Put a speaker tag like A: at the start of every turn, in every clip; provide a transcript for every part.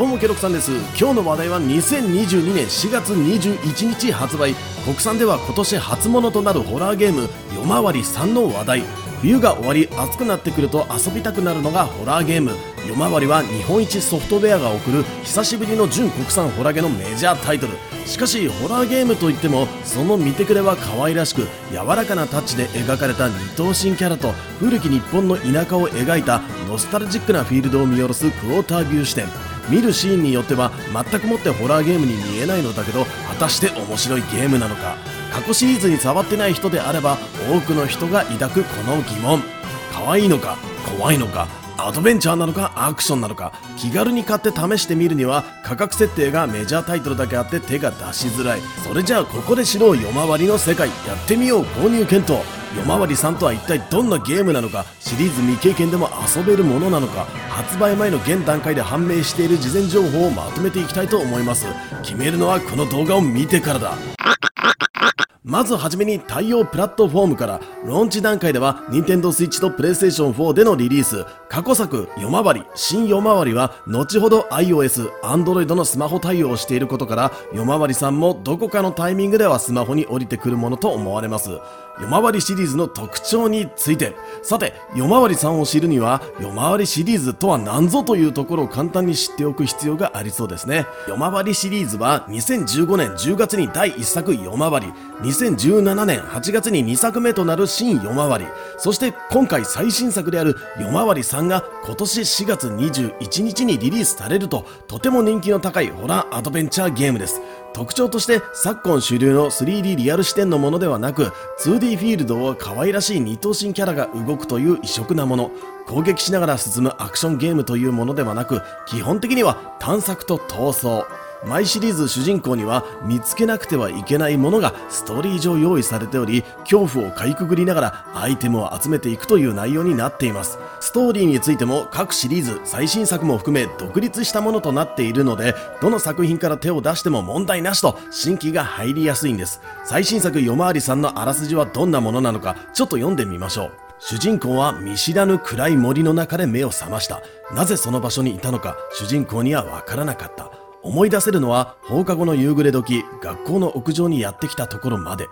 A: どうもケロクさんです。今日の話題は2022年4月21日発売。国産では今年初物となるホラーゲーム夜回り3の話題。冬が終わり暑くなってくると遊びたくなるのがホラーゲーム。夜回りは日本一ソフトウェアが送る久しぶりの純国産ホラゲのメジャータイトル。しかしホラーゲームといってもその見てくれは可愛らしく柔らかなタッチで描かれた二頭身キャラと古き日本の田舎を描いたノスタルジックなフィールドを見下ろすクォータービュー視点。見るシーンによっては全くもってホラーゲームに見えないのだけど果たして面白いゲームなのか過去シリーズに触ってない人であれば多くの人が抱くこの疑問。可愛いのか怖いのかアドベンチャーなのかアクションなのか気軽に買って試してみるには価格設定がメジャータイトルだけあって手が出しづらい。それじゃあここで知ろう夜回りの世界。やってみよう購入検討。夜回りさんとは一体どんなゲームなのかシリーズ未経験でも遊べるものなのか発売前の現段階で判明している事前情報をまとめていきたいと思います。決めるのはこの動画を見てからだ。まずはじめに対応プラットフォームからローンチ段階では Nintendo Switch と PlayStation 4でのリリース。過去作夜回り。新夜回りは後ほど iOS、Android のスマホ対応をしていることから夜回りさんもどこかのタイミングではスマホに降りてくるものと思われます。夜回りシリーズの特徴について。さて夜回りさんを知るには夜回りシリーズとは何ぞというところを簡単に知っておく必要がありそうですね。夜回りシリーズは2015年10月に第1作夜回り。2017年8月に2作目となる新夜回り。そして今回最新作である夜回り3が今年4月21日にリリースされるととても人気の高いホラーアドベンチャーゲームです。特徴として昨今主流の 3D リアル視点のものではなく 2D フィールドを可愛らしい二等身キャラが動くという異色なもの。攻撃しながら進むアクションゲームというものではなく基本的には探索と逃走毎シリーズ主人公には見つけなくてはいけないものがストーリー上用意されており恐怖をかいくぐりながらアイテムを集めていくという内容になっています。ストーリーについても各シリーズ最新作も含め独立したものとなっているのでどの作品から手を出しても問題なしと新規が入りやすいんです。最新作夜回りさんのあらすじはどんなものなのかちょっと読んでみましょう主人公は見知らぬ暗い森の中で目を覚ました。なぜその場所にいたのか主人公にはわからなかった。思い出せるのは放課後の夕暮れ時学校の屋上にやってきたところまで。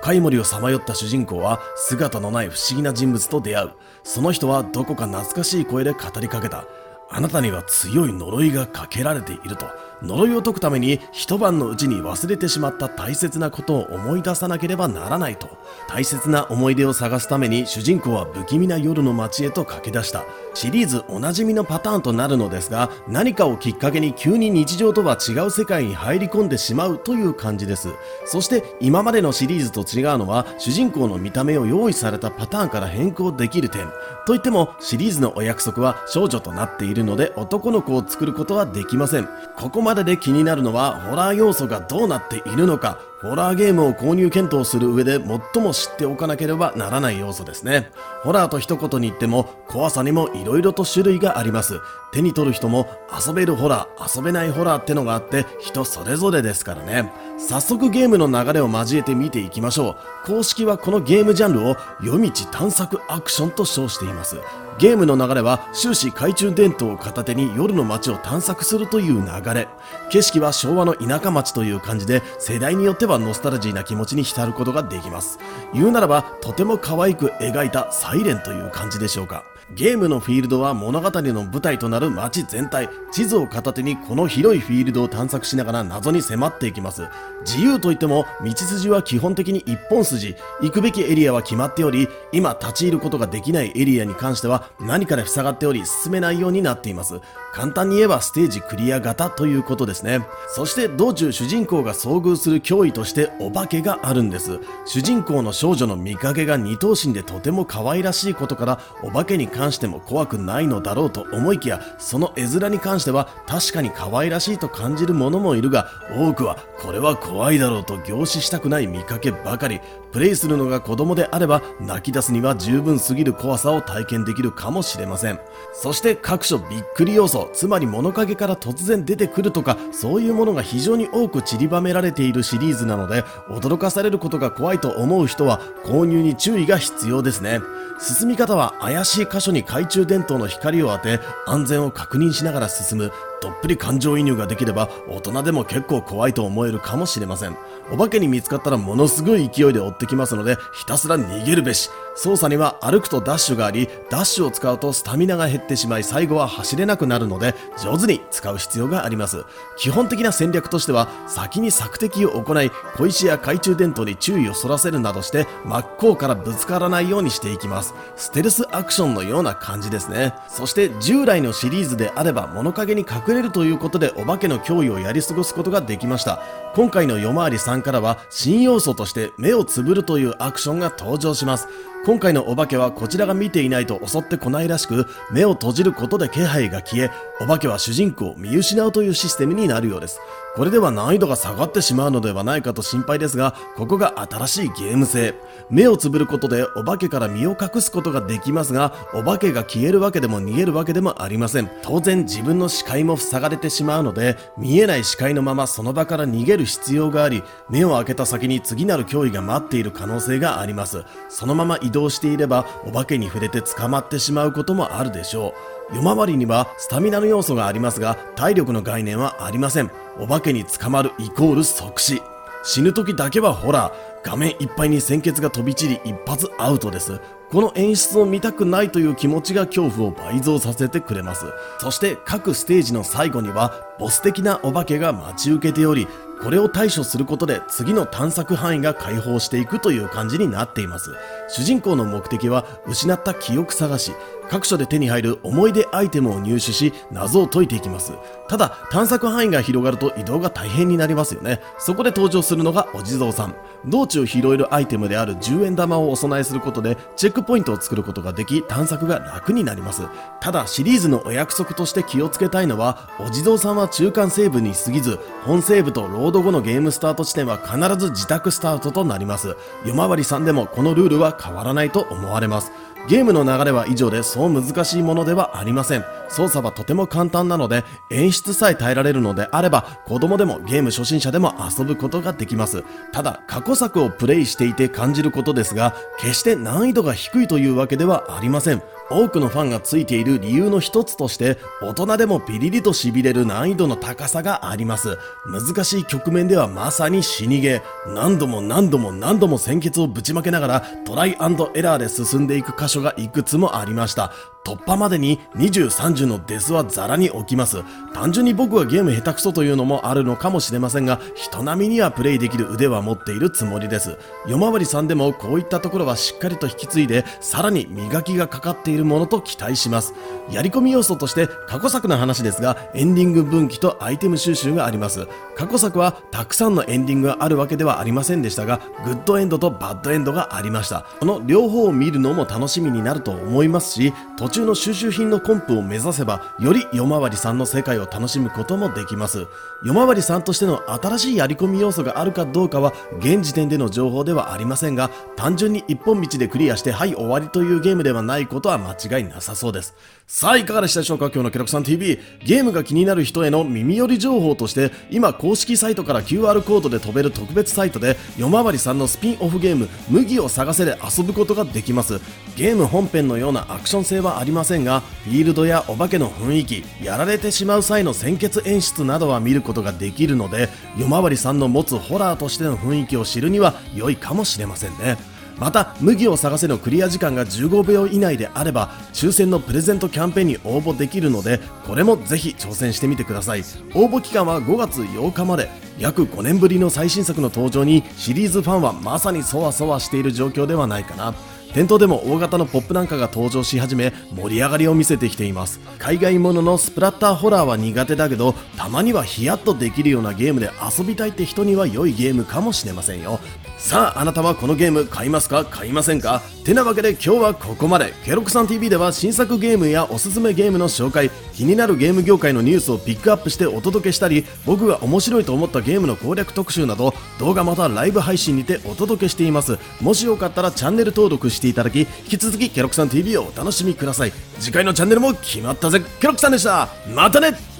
A: 深い森をさまよった主人公は姿のない不思議な人物と出会う。その人はどこか懐かしい声で語りかけた。あなたには強い呪いがかけられていると。呪いを解くために一晩のうちに忘れてしまった大切なことを思い出さなければならないと大切な思い出を探すために主人公は不気味な夜の街へと駆け出した。シリーズおなじみのパターンとなるのですが何かをきっかけに急に日常とは違う世界に入り込んでしまうという感じです。そして今までのシリーズと違うのは主人公の見た目を用意されたパターンから変更できる点。といってもシリーズのお約束は少女となっているので男の子を作ることはできません。ここまでで気になるのはホラー要素がどうなっているのか。ホラーゲームを購入検討する上で最も知っておかなければならない要素ですね。ホラーと一言に言っても怖さにも色々と種類があります。手に取る人も遊べるホラー、遊べないホラーってのがあって人それぞれですからね。早速ゲームの流れを交えて見ていきましょう。公式はこのゲームジャンルを夜道探索アクションと称しています。ゲームの流れは終始懐中電灯を片手に夜の街を探索するという流れ景色は昭和の田舎町という感じで世代によってはノスタルジーな気持ちに浸ることができます。言うならばとても可愛く描いたサイレンという感じでしょうか。ゲームのフィールドは物語の舞台となる街全体。地図を片手にこの広いフィールドを探索しながら謎に迫っていきます。自由といっても道筋は基本的に一本筋。行くべきエリアは決まっており今立ち入ることができないエリアに関しては何かで塞がっており進めないようになっています。簡単に言えばステージクリア型ということですね。そして道中主人公が遭遇する脅威としてお化けがあるんです。主人公の少女の見かけが二頭身でとても可愛らしいことからお化けに関関しても怖くないのだろうと思いきやその絵面に関しては確かに可愛らしいと感じる者もいるが多くはこれは怖いだろうと凝視したくない見かけばかり。プレイするのが子供であれば泣き出すには十分すぎる怖さを体験できるかもしれません。そして各所びっくり要素つまり物陰から突然出てくるとかそういうものが非常に多く散りばめられているシリーズなので驚かされることが怖いと思う人は購入に注意が必要ですね。進み方は怪しい箇所に懐中電灯の光を当て安全を確認しながら進むどっぷり感情移入ができれば大人でも結構怖いと思えるかもしれません。お化けに見つかったらものすごい勢いで追ってきますのでひたすら逃げるべし。操作には歩くとダッシュがありダッシュを使うとスタミナが減ってしまい最後は走れなくなるので上手に使う必要があります。基本的な戦略としては先に索敵を行い小石や懐中電灯に注意をそらせるなどして真っ向からぶつからないようにしていきます。ステルスアクションのような感じですね。そして従来のシリーズであれば物陰に隠れるということでお化けの脅威をやり過ごすことができました。今回の夜回り3からは新要素として目をつぶるというアクションが登場します。今回のお化けはこちらが見ていないと襲ってこないらしく目を閉じることで気配が消えお化けは主人公を見失うというシステムになるようです。これでは難易度が下がってしまうのではないかと心配ですがここが新しいゲーム性。目をつぶることでお化けから身を隠すことができますがお化けが消えるわけでも逃げるわけでもありません。当然自分の視界も塞がれてしまうので見えない視界のままその場から逃げる必要があり目を開けた先に次なる脅威が待っている可能性があります。そのまま移動していればお化けに触れて捕まってしまうこともあるでしょう。夜回りにはスタミナの要素がありますが体力の概念はありません。お化けに捕まるイコール即死。死ぬ時だけはホラー。画面いっぱいに鮮血が飛び散り一発アウトです。この演出を見たくないという気持ちが恐怖を倍増させてくれます。そして各ステージの最後にはボス的なお化けが待ち受けておりこれを対処することで次の探索範囲が解放していくという感じになっています。主人公の目的は失った記憶探し各所で手に入る思い出アイテムを入手し謎を解いていきます。ただ探索範囲が広がると移動が大変になりますよね。そこで登場するのがお地蔵さん。道中拾えるアイテムである10円玉をお供えすることでチェックポイントを作ることができ探索が楽になります。ただシリーズのお約束として気をつけたいのはお地蔵さんは中間セーブに過ぎず本セーブとロード後のゲームスタート地点は必ず自宅スタートとなります。夜回りさんでもこのルールは変わらないと思われます。ゲームの流れは以上でそう難しいものではありません。操作はとても簡単なので演出さえ耐えられるのであれば子供でもゲーム初心者でも遊ぶことができます。ただ過去作をプレイしていて感じることですが決して難易度が低いというわけではありません。多くのファンがついている理由の一つとして大人でもピリリと痺れる難易度の高さがあります。難しい局面ではまさに死にゲー何度も何度も何度も鮮血をぶちまけながらトライエラーで進んでいく箇所がいくつもありました。突破までに230のデスはザラに起きます。単純に僕はゲーム下手くそというのもあるのかもしれませんが、人並みにはプレイできる腕は持っているつもりです。夜回りさんでもこういったところはしっかりと引き継いで、さらに磨きがかかっているものと期待します。やり込み要素として過去作の話ですが、エンディング分岐とアイテム収集があります。過去作はたくさんのエンディングがあるわけではありませんでしたが、グッドエンドとバッドエンドがありました。この両方を見るのも楽しみになると思いますし、途中の収集品のコンプを目指せばより夜回りさんの世界を楽しむこともできます。夜回りさんとしての新しいやり込み要素があるかどうかは現時点での情報ではありませんが単純に一本道でクリアしてはい終わりというゲームではないことは間違いなさそうです。さあいかがでしたでしょうか？今日のケロクさん TV ゲームが気になる人への耳寄り情報として今公式サイトから QR コードで飛べる特別サイトで夜回りさんのスピンオフゲーム麦を探せで遊ぶことができます。ゲーム本編のようなアクション性はありませんがフィールドやお化けの雰囲気やられてしまう際の鮮血演出などは見ることができるので夜回りさんの持つホラーとしての雰囲気を知るには良いかもしれませんね。また麦を探せのクリア時間が15秒以内であれば抽選のプレゼントキャンペーンに応募できるのでこれもぜひ挑戦してみてください。応募期間は5月8日まで。約5年ぶりの最新作の登場にシリーズファンはまさにそわそわしている状況ではないかな。店頭でも大型のポップなんかが登場し始め盛り上がりを見せてきています。海外もののスプラッターホラーは苦手だけどたまにはヒヤッとできるようなゲームで遊びたいって人には良いゲームかもしれませんよ。さああなたはこのゲーム買いますか買いませんか？てなわけで今日はここまで。ケロクさん TV では新作ゲームやおすすめゲームの紹介気になるゲーム業界のニュースをピックアップしてお届けしたり僕が面白いと思ったゲームの攻略特集など動画またライブ配信にてお届けしています。もしよかったらチャンネル登録してしていただき引き続きケロクさん TV をお楽しみください。次回のチャンネルも決まったぜ。ケロクさんでした。またね。